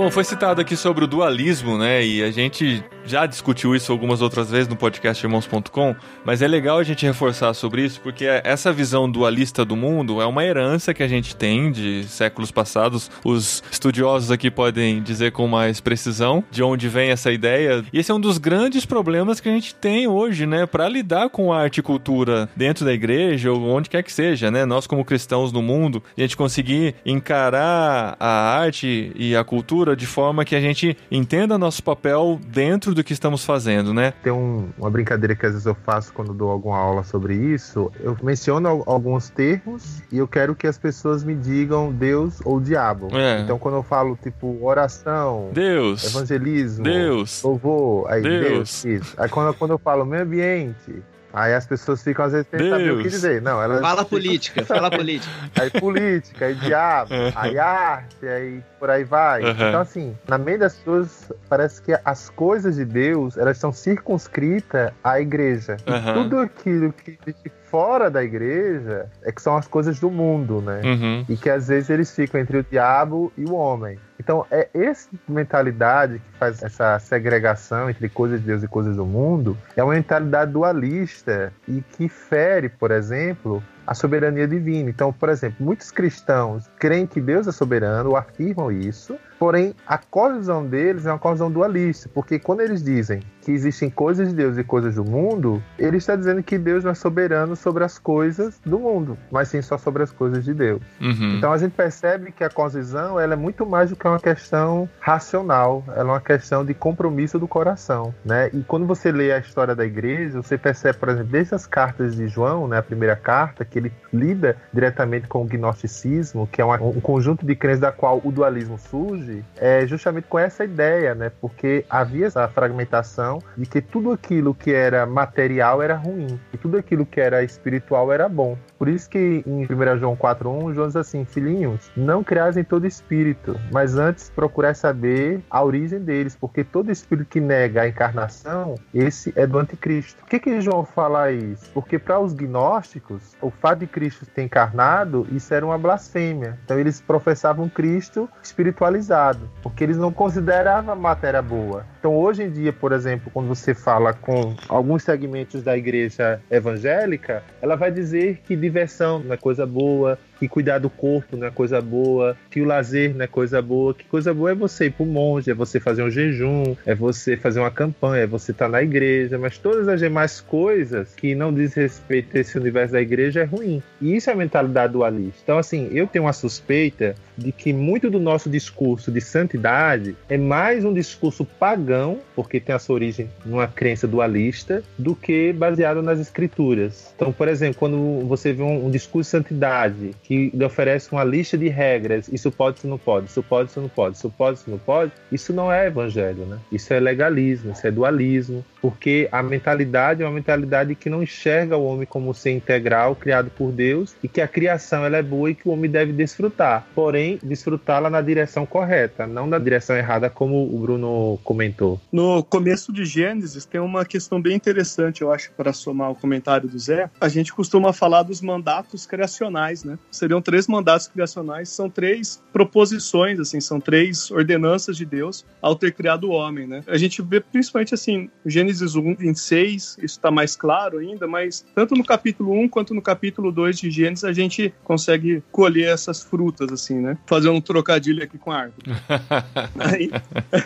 Bom, foi citado aqui sobre o dualismo, né? E a gente já discutiu isso algumas outras vezes no podcast irmãos.com, mas é legal a gente reforçar sobre isso porque essa visão dualista do mundo é uma herança que a gente tem de séculos passados. Os estudiosos aqui podem dizer com mais precisão de onde vem essa ideia. E esse é um dos grandes problemas que a gente tem hoje, né, para lidar com arte e cultura dentro da igreja ou onde quer que seja, né? Nós como cristãos no mundo, a gente conseguir encarar a arte e a cultura de forma que a gente entenda nosso papel dentro do do que estamos fazendo, né? Tem um, uma brincadeira que às vezes eu faço quando dou alguma aula sobre isso. Eu menciono alguns termos e eu quero que as pessoas me digam Deus ou diabo. É. Então quando eu falo tipo oração, Deus, evangelismo, Deus, louvor, aí Deus, Deus isso. Aí quando, quando eu falo meio ambiente, Aí as pessoas ficam às vezes sem saber o que Deus. dizer. Não, elas Fala política, fala política. aí política, aí diabo, aí arte, aí por aí vai. Uhum. Então, assim, na mente das pessoas, parece que as coisas de Deus, elas são circunscritas à igreja. E Uhum. tudo aquilo que existe fora da igreja é que são as coisas do mundo, né? Uhum. E que às vezes eles ficam entre o diabo e o homem. Então, é essa mentalidade que faz essa segregação entre coisas de Deus e coisas do mundo, é uma mentalidade dualista e que fere, por exemplo, a soberania divina. Então, por exemplo, muitos cristãos creem que Deus é soberano, afirmam isso, porém a colisão deles é uma colisão dualista, porque quando eles dizem que existem coisas de Deus e coisas do mundo, ele está dizendo que Deus não é soberano sobre as coisas do mundo, mas sim só sobre as coisas de Deus. Uhum. Então a gente percebe que a cocisão ela é muito mais do que uma questão racional, ela é uma questão de compromisso do coração, né? E quando você lê a história da igreja, você percebe, por exemplo, desde as cartas de João, né, a primeira carta, que ele lida diretamente com o gnosticismo, que é uma- um conjunto de crenças da qual o dualismo surge, é justamente com essa ideia, né? Porque havia essa fragmentação de que tudo aquilo que era material era ruim e tudo aquilo que era espiritual era bom. Por isso que em 1 João 4:1, João diz assim: "Filhinhos, não criais em todo espírito, mas antes procurai saber a origem deles, porque todo espírito que nega a encarnação, esse é do anticristo". Por que que João fala isso? Porque para os gnósticos, o fato de Cristo ter encarnado, isso era uma blasfêmia. Então eles professavam Cristo espiritualizado, porque eles não consideravam matéria boa. Então hoje em dia, por exemplo, quando você fala com alguns segmentos da igreja evangélica, ela vai dizer que diversão não é coisa boa, que cuidar do corpo não é coisa boa, que o lazer não é coisa boa, que coisa boa é você ir pro monge, é você fazer um jejum, é você fazer uma campanha, é você estar na igreja, mas todas as demais coisas que não diz respeito a esse universo da igreja é ruim. E isso é a mentalidade dualista. Então, assim, eu tenho uma suspeita de que muito do nosso discurso de santidade é mais um discurso pagão, porque tem a sua origem numa crença dualista, do que baseado nas escrituras. Então, por exemplo, quando você vê um, um discurso de santidade que lhe oferece uma lista de regras, isso pode, isso não pode, isso pode, isso não pode, isso pode, isso não pode, isso não é evangelho, né? Isso é legalismo, isso é dualismo, porque a mentalidade é uma mentalidade que não enxerga o homem como ser integral, criado por Deus, e que a criação ela é boa e que o homem deve desfrutar. Porém, desfrutá-la na direção correta, não na direção errada, como o Bruno comentou. No começo de Gênesis tem uma questão bem interessante, eu acho, para somar o comentário do Zé. A gente costuma falar dos mandatos criacionais, né? Seriam três mandatos criacionais, são três proposições, assim, são três ordenanças de Deus ao ter criado o homem, né? A gente vê principalmente assim, Gênesis 1, 26, isso está mais claro ainda, mas tanto no capítulo 1 quanto no capítulo 2 de Gênesis a gente consegue colher essas frutas, assim, né? Fazer um trocadilho aqui com a árvore. Aí,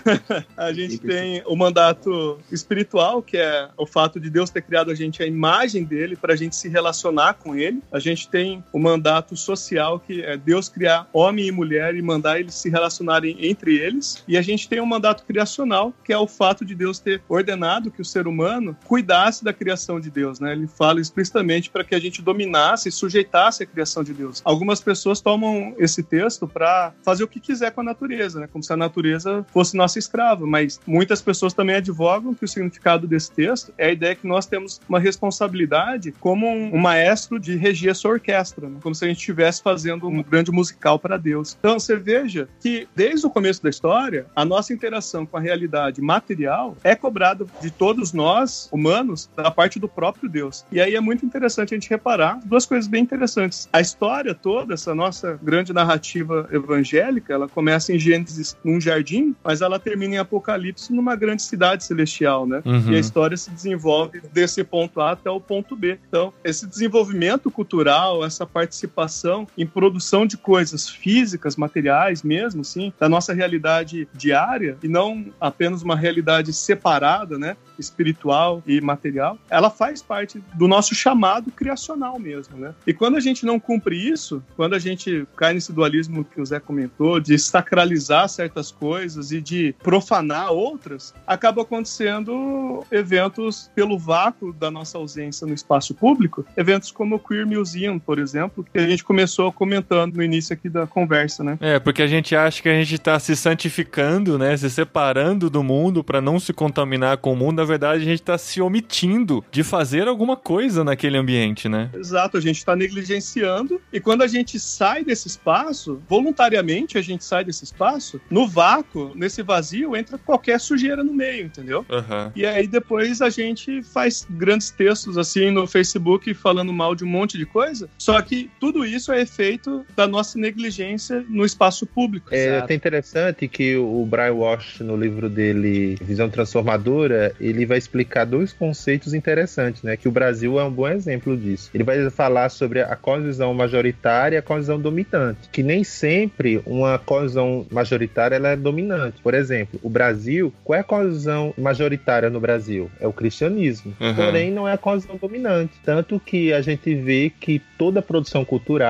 a gente tem o mandato espiritual, que é o fato de Deus ter criado a gente a imagem dele para a gente se relacionar com ele. A gente tem o mandato social, que é Deus criar homem e mulher e mandar eles se relacionarem entre eles. E a gente tem o mandato criacional, que é o fato de Deus ter ordenado que o ser humano cuidasse da criação de Deus, né? Ele fala explicitamente para que a gente dominasse e sujeitasse a criação de Deus. Algumas pessoas tomam esse texto para fazer o que quiser com a natureza, né? Como se a natureza fosse nossa escrava, mas muitas pessoas também advogam que o significado desse texto é a ideia que nós temos uma responsabilidade como um, um maestro de regir essa orquestra, né? como se a gente estivesse fazendo um grande musical para Deus. Então você veja que desde o começo da história, a nossa interação com a realidade material é cobrada de todos nós, humanos, da parte do próprio Deus. E aí é muito interessante a gente reparar duas coisas bem interessantes. A história toda, essa nossa grande narrativa evangélica, ela começa em Gênesis num jardim, mas ela termina em Apocalipse numa grande cidade celestial, né? Uhum. E a história se desenvolve desse ponto A até o ponto B. Então, esse desenvolvimento cultural, essa participação em produção de coisas físicas, materiais mesmo, sim, da nossa realidade diária e não apenas uma realidade separada, né? espiritual e material, ela faz parte do nosso chamado criacional mesmo, né? E quando a gente não cumpre isso, quando a gente cai nesse dualismo que o Zé comentou, de sacralizar certas coisas e de profanar outras, acaba acontecendo eventos pelo vácuo da nossa ausência no espaço público, eventos como o Queer Museum, por exemplo, que a gente gente começou comentando no início aqui da conversa, né? É, porque a gente acha que a gente tá se santificando, né? Se separando do mundo para não se contaminar com o mundo. Na verdade, a gente tá se omitindo de fazer alguma coisa naquele ambiente, né? Exato, a gente está negligenciando e quando a gente sai desse espaço, voluntariamente a gente sai desse espaço, no vácuo, nesse vazio, entra qualquer sujeira no meio, entendeu? Uhum. E aí depois a gente faz grandes textos assim no Facebook falando mal de um monte de coisa, só que tudo isso é efeito da nossa negligência no espaço público. É até interessante que o Brian Walsh, no livro dele Visão Transformadora, ele vai explicar dois conceitos interessantes, né? Que o Brasil é um bom exemplo disso. Ele vai falar sobre a cosvisão majoritária e a cosvisão dominante, que nem sempre uma cosvisão majoritária ela é dominante. Por exemplo, o Brasil, qual é a cosvisão majoritária no Brasil? É o cristianismo. Uhum. Porém, não é a cosvisão dominante. Tanto que a gente vê que toda a produção cultural,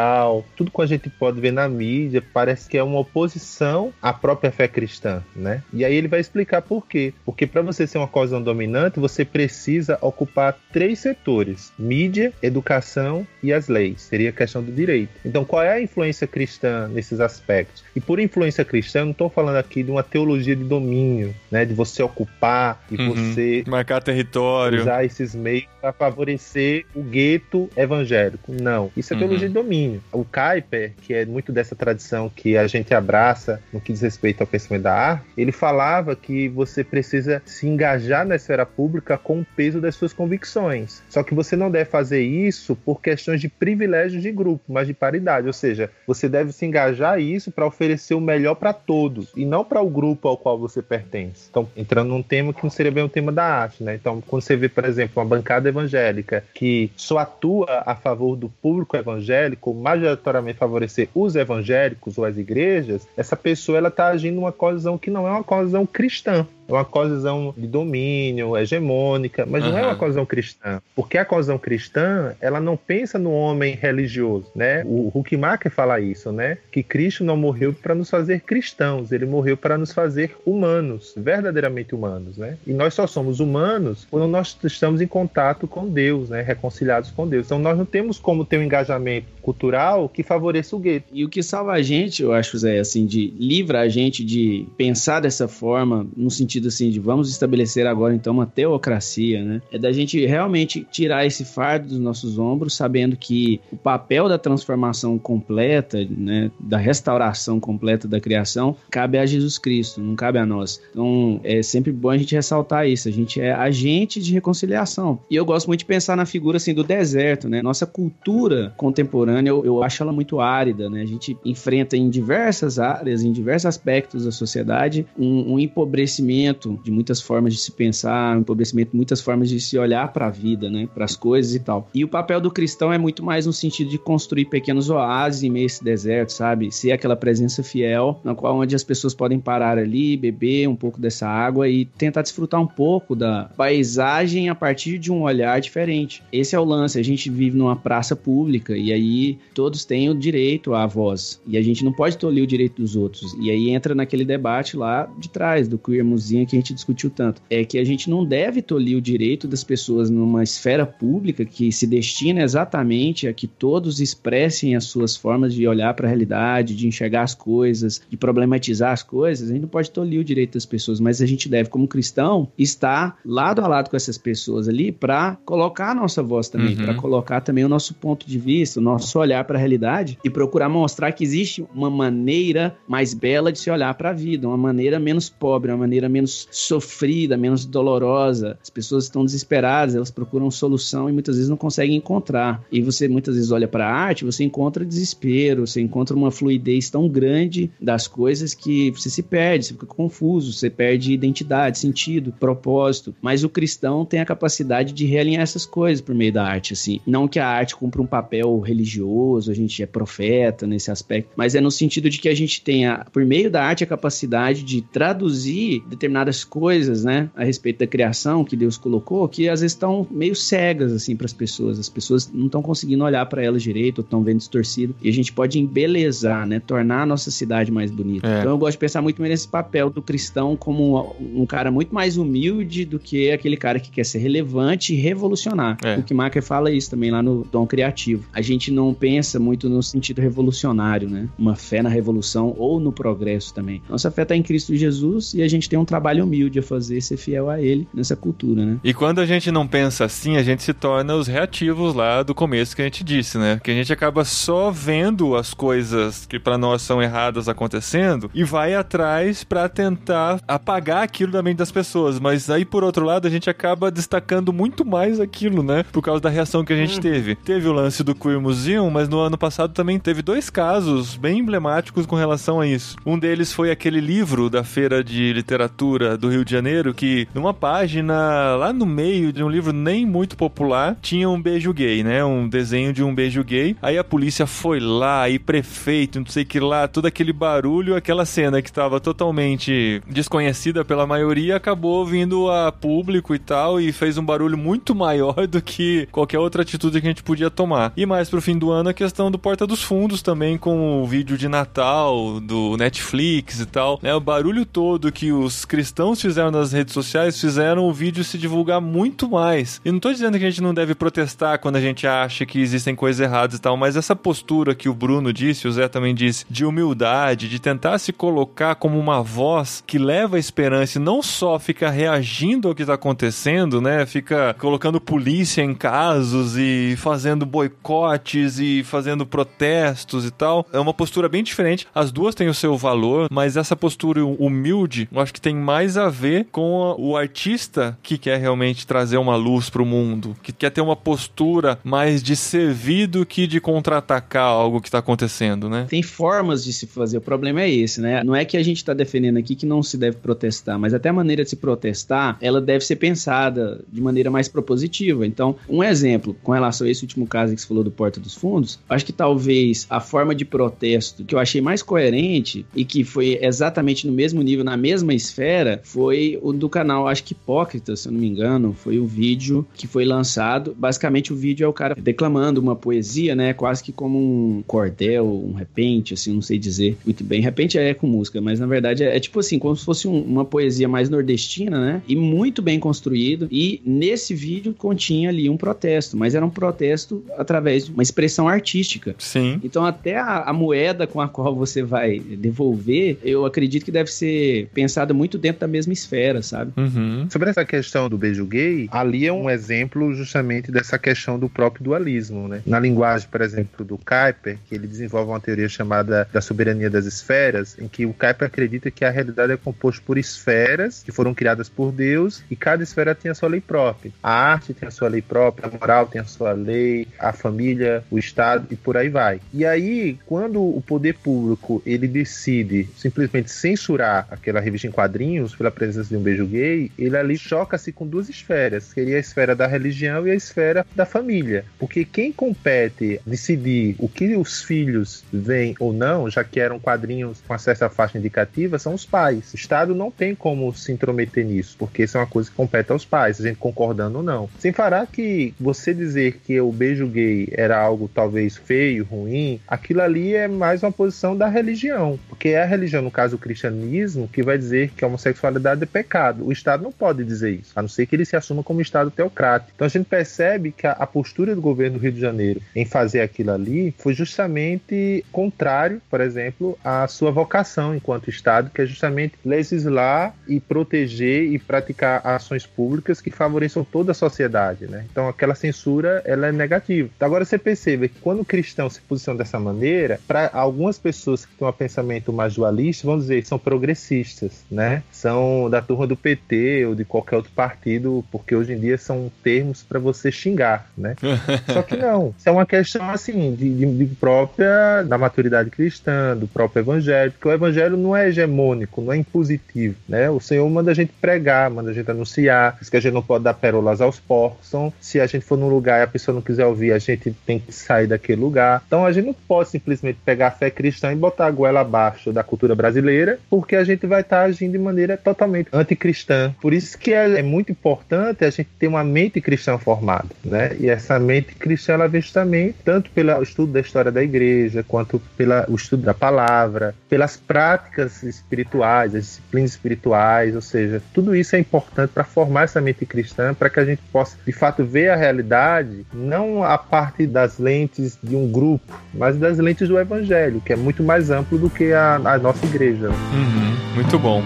tudo que a gente pode ver na mídia, parece que é uma oposição à própria fé cristã, né? E aí ele vai explicar por quê. Porque para você ser uma cosvisão dominante, você precisa ocupar três setores: mídia, educação e as leis. Seria a questão do direito. Então, qual é a influência cristã nesses aspectos? E por influência cristã, eu não estou falando aqui de uma teologia de domínio, né? De você ocupar e Uhum. você Marcar território. usar esses meios para favorecer o gueto evangélico. Não, isso é Uhum. teologia de domínio. O Kuyper, que é muito dessa tradição que a gente abraça no que diz respeito ao pensamento da arte, ele falava que você precisa se engajar na esfera pública com o peso das suas convicções. Só que você não deve fazer isso por questões de privilégios de grupo, mas de paridade. Ou seja, você deve se engajar isso para oferecer o melhor para todos e não para o grupo ao qual você pertence. Então, entrando num tema que não seria bem o tema da arte, né? Então, quando você vê, por exemplo, uma bancada evangélica que só atua a favor do público evangélico, majoritariamente favorecer os evangélicos ou as igrejas, essa pessoa ela está agindo numa colisão que não é uma colisão cristã. É uma colisão de domínio, hegemônica, mas não é uma colisão cristã. Porque a colisão cristã, ela não pensa no homem religioso, né? O Huckmacher fala isso, né? Que Cristo não morreu para nos fazer cristãos, ele morreu para nos fazer humanos, verdadeiramente humanos, né? E nós só somos humanos quando nós estamos em contato com Deus, né? Reconciliados com Deus. Então nós não temos como ter um engajamento cultural que favoreça o gueto. E o que salva a gente, eu acho, Zé, assim, de livra a gente de pensar dessa forma, no sentido assim, de vamos estabelecer agora então uma teocracia, né? É da gente realmente tirar esse fardo dos nossos ombros, sabendo que o papel da transformação completa, né, da restauração completa da criação, cabe a Jesus Cristo, não cabe a nós. Então, é sempre bom a gente ressaltar isso, a gente é agente de reconciliação. E eu gosto muito de pensar na figura assim do deserto, né? Nossa cultura contemporânea, eu, eu acho ela muito árida, né? A gente enfrenta em diversas áreas, em diversos aspectos da sociedade, um, um empobrecimento de muitas formas de se pensar, um empobrecimento de muitas formas de se olhar para a vida, né? Para as coisas e tal. E o papel do cristão é muito mais no sentido de construir pequenos oásis em meio a esse deserto, sabe? Ser aquela presença fiel, na qual onde as pessoas podem parar ali, beber um pouco dessa água e tentar desfrutar um pouco da paisagem a partir de um olhar diferente. Esse é o lance. A gente vive numa praça pública e aí todos têm o direito à voz. E a gente não pode tolir o direito dos outros. E aí entra naquele debate lá de trás do queer que a gente discutiu tanto. É que a gente não deve tolir o direito das pessoas numa esfera pública que se destina exatamente a que todos expressem as suas formas de olhar para a realidade, de enxergar as coisas, de problematizar as coisas. A gente não pode tolir o direito das pessoas, mas a gente deve, como cristão, estar lado a lado com essas pessoas ali para colocar a nossa voz também, Uhum. para colocar também o nosso ponto de vista, o nosso olhar para a realidade e procurar mostrar que existe uma maneira mais bela de se olhar para a vida, uma maneira menos pobre, uma maneira menos sofrida, menos dolorosa. As pessoas estão desesperadas, elas procuram solução e muitas vezes não conseguem encontrar. E você muitas vezes olha para a arte, você encontra desespero, você encontra uma fluidez tão grande das coisas que você se perde, você fica confuso, você perde identidade, sentido, propósito. Mas o cristão tem a capacidade de realinhar essas coisas por meio da arte, assim. Não que a arte cumpra um papel religioso, a gente é profeta nesse aspecto, mas é no sentido de que a gente tenha, por meio da arte, a capacidade de traduzir determinadas determinadas coisas, né, a respeito da criação que Deus colocou, que às vezes estão meio cegas assim para as pessoas. As pessoas não estão conseguindo olhar para elas direito, ou estão vendo distorcido. E a gente pode embelezar, né, tornar a nossa cidade mais bonita. É. Então eu gosto de pensar muito nesse papel do cristão como um cara muito mais humilde do que aquele cara que quer ser relevante e revolucionar. É. O que Macker fala isso também lá no Dom Criativo. A gente não pensa muito no sentido revolucionário, né? Uma fé na revolução ou no progresso também. Nossa fé está em Cristo Jesus e a gente tem um trabalho humilde a fazer, ser fiel a Ele nessa cultura, né? E quando a gente não pensa assim, a gente se torna os reativos lá do começo que a gente disse, né? Que a gente acaba só vendo as coisas que pra nós são erradas acontecendo e vai atrás pra tentar apagar aquilo da mente das pessoas. Mas aí, por outro lado, a gente acaba destacando muito mais aquilo, né? Por causa da reação que a gente teve. Teve o lance do Queer Museum, mas no ano passado também teve dois casos bem emblemáticos com relação a isso. Um deles foi aquele livro da Feira de Literatura do Rio de Janeiro, que numa página lá no meio de um livro nem muito popular, tinha um beijo gay, né? Um desenho de um beijo gay. Aí a polícia foi lá, e prefeito, não sei que lá, todo aquele barulho, aquela cena que estava totalmente desconhecida pela maioria, acabou vindo a público e tal, e fez um barulho muito maior do que qualquer outra atitude que a gente podia tomar. E mais pro fim do ano, a questão do Porta dos Fundos também, com o vídeo de Natal, do Netflix e tal, né? O barulho todo que os cristãos fizeram nas redes sociais fizeram o vídeo se divulgar muito mais. E não tô dizendo que a gente não deve protestar quando a gente acha que existem coisas erradas e tal, mas essa postura que o Bruno disse, o Zé também disse, de humildade, de tentar se colocar como uma voz que leva a esperança e não só fica reagindo ao que tá acontecendo, né? Fica colocando polícia em casos e fazendo boicotes e fazendo protestos e tal. É uma postura bem diferente. As duas têm o seu valor, mas essa postura humilde, eu acho que tem mais a ver com o artista que quer realmente trazer uma luz pro mundo, que quer ter uma postura mais de servir do que de contra-atacar algo que tá acontecendo, né? Tem formas de se fazer, o problema é esse, né? Não é que a gente está defendendo aqui que não se deve protestar, mas até a maneira de se protestar, ela deve ser pensada de maneira mais propositiva. Então, um exemplo, com relação a esse último caso que você falou do Porta dos Fundos, acho que talvez a forma de protesto que eu achei mais coerente e que foi exatamente no mesmo nível, na mesma esfera, foi o do canal, acho que Hipócrita, se eu não me engano, foi o vídeo que foi lançado. Basicamente, o vídeo é o cara declamando uma poesia, né? Quase que como um cordel, um repente, assim, não sei dizer muito bem. Repente é com música, mas na verdade é, é tipo assim, como se fosse um- uma poesia mais nordestina, né? E muito bem construído. E nesse vídeo continha ali um protesto, mas era um protesto através de uma expressão artística. Sim. Então, até a, a moeda com a qual você vai devolver, eu acredito que deve ser pensada muito dentro da mesma esfera, sabe? Uhum. Sobre essa questão do beijo gay, ali é um exemplo justamente dessa questão do próprio dualismo, né? Na linguagem, por exemplo, do Kuyper, que ele desenvolve uma teoria chamada da soberania das esferas, em que o Kuyper acredita que a realidade é composta por esferas que foram criadas por Deus e cada esfera tem a sua lei própria. A arte tem a sua lei própria, a moral tem a sua lei, a família, o Estado e por aí vai. E aí, quando o poder público ele decide simplesmente censurar aquela revista em quadrinhos pela presença de um beijo gay, ele ali choca-se com duas esferas, que seria a esfera da religião e a esfera da família. Porque quem compete decidir o que os filhos veem ou não, já que eram quadrinhos com acesso à faixa indicativa, são os pais. O Estado não tem como se intrometer nisso, porque isso é uma coisa que compete aos pais, a gente concordando ou não. Sem falar que você dizer que o beijo gay era algo talvez feio, ruim, aquilo ali é mais uma posição da religião. Porque é a religião, no caso o cristianismo, que vai dizer que a homossexualidade é pecado. O Estado não pode dizer isso, a não ser que ele se assuma como Estado teocrático. Então a gente percebe que a, a postura do governo do Rio de Janeiro em fazer aquilo ali foi justamente contrário, por exemplo, à sua vocação enquanto Estado, que é justamente legislar e proteger e praticar ações públicas que favoreçam toda a sociedade, né? Então aquela censura ela é negativa. Agora você percebe que quando o cristão se posiciona dessa maneira, para algumas pessoas que têm um pensamento mais dualista, vão dizer que são progressistas, né? São da turma do PT ou de qualquer outro partido, porque hoje em dia são termos para você xingar, né? Só que não. Isso é uma questão assim de, de- de própria da maturidade cristã, do próprio evangelho, porque o evangelho não é hegemônico, não é impositivo, né? O Senhor manda a gente pregar, manda a gente anunciar, diz que a gente não pode dar pérolas aos porcos. Então, se a gente for num lugar e a pessoa não quiser ouvir, a gente tem que sair daquele lugar. Então, a gente não pode simplesmente pegar a fé cristã e botar a goela abaixo da cultura brasileira, porque a gente vai estar agindo de maneira maneira totalmente anticristã. Por isso que é, é muito importante a gente ter uma mente cristã formada, né? E essa mente cristã ela vem justamente tanto pelo estudo da história da igreja, quanto pelo estudo da palavra, pelas práticas espirituais, as disciplinas espirituais, ou seja, tudo isso é importante para formar essa mente cristã, para que a gente possa de fato ver a realidade, não a parte das lentes de um grupo, mas das lentes do evangelho, que é muito mais amplo do que a, a nossa igreja. Uhum, muito bom.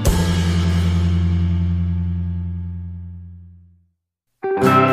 Thank you.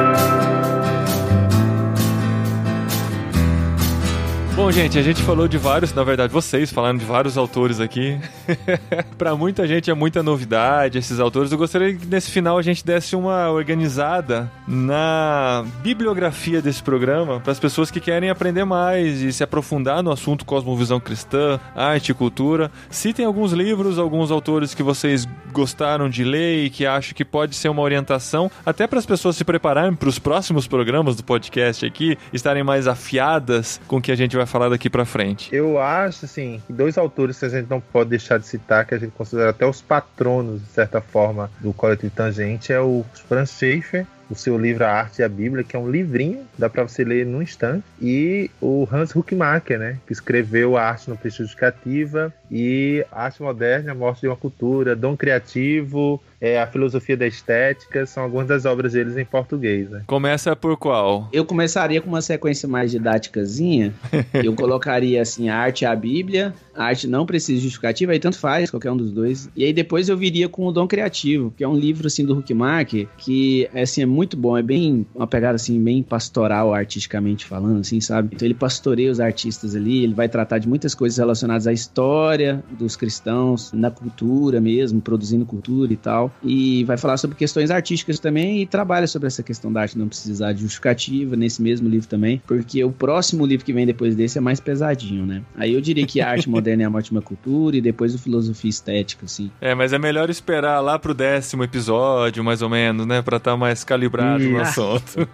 Bom, gente, a gente falou de vários, na verdade, vocês falaram de vários autores aqui. para muita gente é muita novidade esses autores. Eu gostaria que nesse final a gente desse uma organizada na bibliografia desse programa para as pessoas que querem aprender mais e se aprofundar no assunto cosmovisão cristã, arte e cultura. Citem alguns livros, alguns autores que vocês gostaram de ler e que acham que pode ser uma orientação, até para as pessoas se prepararem para os próximos programas do podcast aqui, estarem mais afiadas com o que a gente vai falar daqui para frente. Eu acho, assim, dois autores que a gente não pode deixar de citar, que a gente considera até os patronos, de certa forma, do Coletivo Tangente, é o Franz Schaeffer, o seu livro A Arte e a Bíblia, que é um livrinho, dá para você ler num instante, e o Hans Huckmacher, né, que escreveu A Arte no Texto Educativa e A Arte Moderna, A Morte de uma Cultura, Dom Criativo, é, A Filosofia da Estética, são algumas das obras deles em português. Né? Começa por qual? Eu começaria com uma sequência mais didáticazinha, eu colocaria assim, A Arte e a Bíblia, A Arte Não Precisa de Justificativa, aí tanto faz, qualquer um dos dois, e aí depois eu viria com o Dom Criativo, que é um livro assim do Huckmacher, que assim, é muito bom, é bem uma pegada assim, bem pastoral, artisticamente falando, assim, sabe? Então ele pastoreia os artistas ali, ele vai tratar de muitas coisas relacionadas à história dos cristãos, na cultura mesmo, produzindo cultura e tal. E vai falar sobre questões artísticas também e trabalha sobre essa questão da arte não precisar de justificativa nesse mesmo livro também, porque o próximo livro que vem depois desse é mais pesadinho, né? Aí eu diria que a arte moderna é a ótima cultura e depois o filosofia estética, assim. É, mas é melhor esperar lá pro décimo episódio, mais ou menos, né? Pra estar tá mais calibrado calibrado no assunto.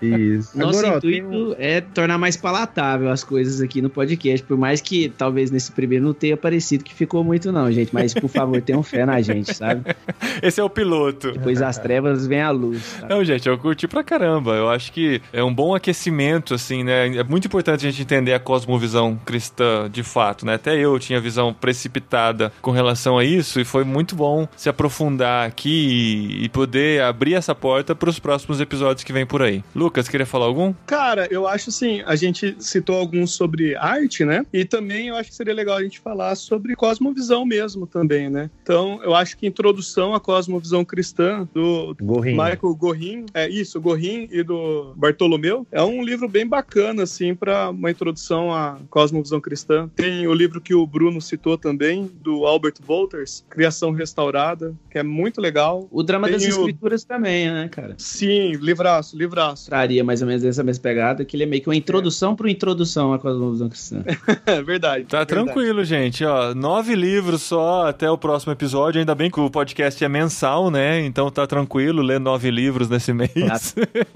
Isso. Nosso Agora, intuito tem é tornar mais palatável as coisas aqui no podcast, por mais que talvez nesse primeiro não tenha parecido que ficou muito não, gente, mas por favor, tenham fé na gente, sabe? Esse é o piloto. Depois das trevas vem a luz. sabe? Não, gente, eu curti pra caramba. Eu acho que é um bom aquecimento, assim, né? É muito importante a gente entender a cosmovisão cristã de fato, né? Até eu tinha visão precipitada com relação a isso e foi muito bom se aprofundar aqui e, e poder abrir essa porta pros próximos episódios que vem por aí. Lucas, queria falar algum? Cara, eu acho assim, a gente citou alguns sobre arte, né? E também eu acho que seria legal a gente falar sobre cosmovisão mesmo também, né? Então, eu acho que introdução à cosmovisão cristã do Gorrinho. Michael Gorin, é isso, Gorin e do Bartolomeu, é um livro bem bacana assim para uma introdução à cosmovisão cristã. Tem o livro que o Bruno citou também do Albert Wolters, Criação Restaurada, que é muito legal. O drama das Tem o- escrituras também, né, cara? Sim, livraço, livraço. Traria mais ou menos essa mesma pegada, que ele é meio que uma introdução para introdução à cosmovisão cristã. É verdade. Tá verdade. tranquilo, gente. Ó, nove livros só até o próximo episódio. Ainda bem que o podcast é mensal, né? Então tá tranquilo ler nove livros nesse mês.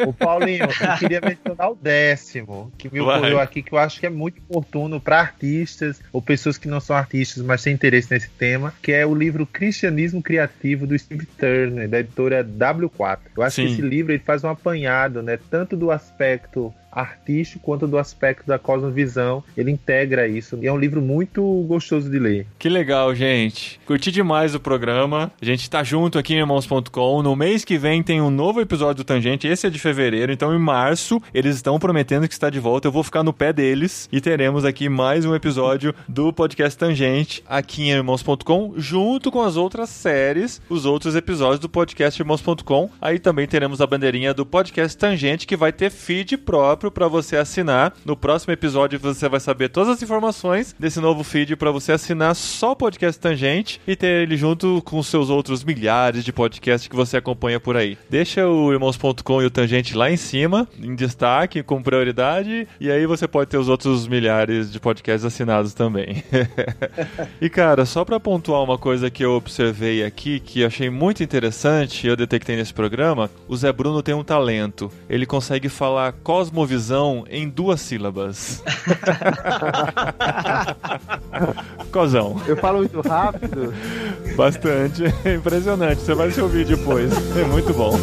O Paulinho, eu queria mencionar o décimo, que me Vai. ocorreu aqui, que eu acho que é muito oportuno para artistas ou pessoas que não são artistas, mas têm interesse nesse tema, que é o livro Cristianismo Criativo do Steve Turner, da editora W4. Eu acho Sim. esse livro ele faz um apanhado, né, tanto do aspecto artístico quanto do aspecto da cosmovisão. Ele integra isso. E é um livro muito gostoso de ler. Que legal, gente. Curti demais o programa. A gente tá junto aqui em irmãos.com. No mês que vem tem um novo episódio do Tangente. Esse é de fevereiro. Então, em março, eles estão prometendo que está de volta. Eu vou ficar no pé deles. E teremos aqui mais um episódio do podcast Tangente aqui em irmãos.com, junto com as outras séries, os outros episódios do podcast irmãos.com. Aí também teremos a bandeirinha do podcast Tangente, que vai ter feed próprio para você assinar. No próximo episódio você vai saber todas as informações desse novo feed para você assinar só o podcast Tangente e ter ele junto com seus outros milhares de podcasts que você acompanha por aí. Deixa o irmãos.com e o Tangente lá em cima, em destaque, com prioridade, e aí você pode ter os outros milhares de podcasts assinados também. e cara, só para pontuar uma coisa que eu observei aqui, que achei muito interessante, eu detectei nesse programa, o Zé Bruno tem um talento. Ele consegue falar cosmovisão cosmovisão em duas sílabas. Cozão. Eu falo muito rápido. Bastante. É impressionante. Você vai assistir o vídeo depois. É muito bom.